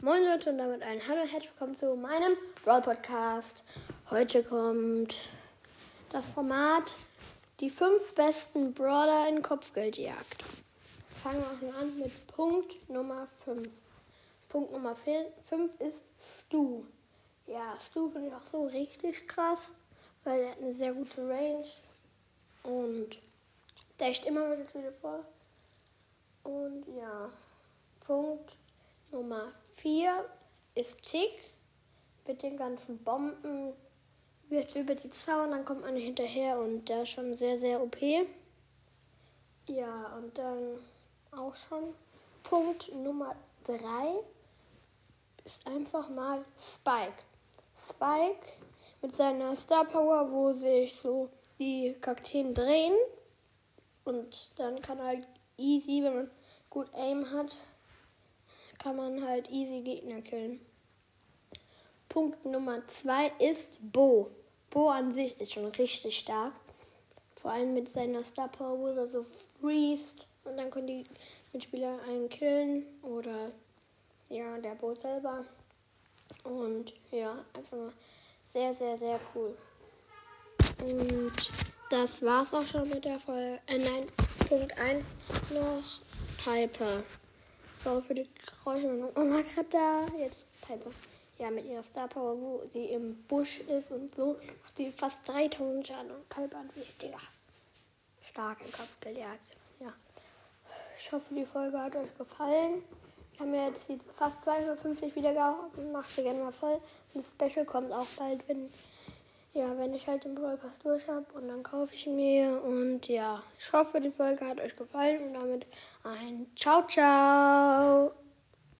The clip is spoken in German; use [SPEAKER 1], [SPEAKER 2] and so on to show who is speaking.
[SPEAKER 1] Moin Leute und damit ein Hallo und herzlich willkommen zu meinem Brawl Podcast. Heute kommt das Format Die fünf besten Brawler in Kopfgeldjagd. Fangen wir auch schon an mit Punkt Nummer 5. Punkt Nummer 5 ist Stu. Ja, Stu finde ich auch so richtig krass, weil er hat eine sehr gute Range und der echt immer wieder vor. Und ja, Punkt Nummer 4 ist Tick. Mit den ganzen Bomben wird über die Zaun, dann kommt man hinterher und der ist schon sehr, sehr OP. Ja, und dann auch schon Punkt Nummer 3 ist einfach mal Spike. Spike mit seiner Star Power, wo sich so die Kakteen drehen und dann kann halt easy, wenn man gut Aim hat, kann man halt easy Gegner killen. Punkt Nummer zwei ist Bo. Bo an sich ist schon richtig stark. Vor allem mit seiner Star Power, wo er so freest und dann können die Mitspieler einen killen oder ja, der Bo selber. Und ja, einfach nur sehr, sehr, sehr cool. Und das war's auch schon mit der Folge. Äh, nein, Punkt 1 noch Piper. So, für die Geräusche. Meine Oma gerade da. Jetzt Piper. Ja, mit ihrer Star Power, wo sie im Busch ist und so, macht sie fast 3000 Schaden und Piper an sich, Digga. Stark im Kopf gejagt. Ja. Ich hoffe, die Folge hat euch gefallen. Wir haben jetzt fast 250 Wiedergaben. Macht sie gerne mal voll. Und das Special kommt auch bald, wenn ja, wenn ich halt den Brawl Pass durch habe und dann kaufe ich mir. Und ja, ich hoffe, die Folge hat euch gefallen und damit ein Ciao, ciao.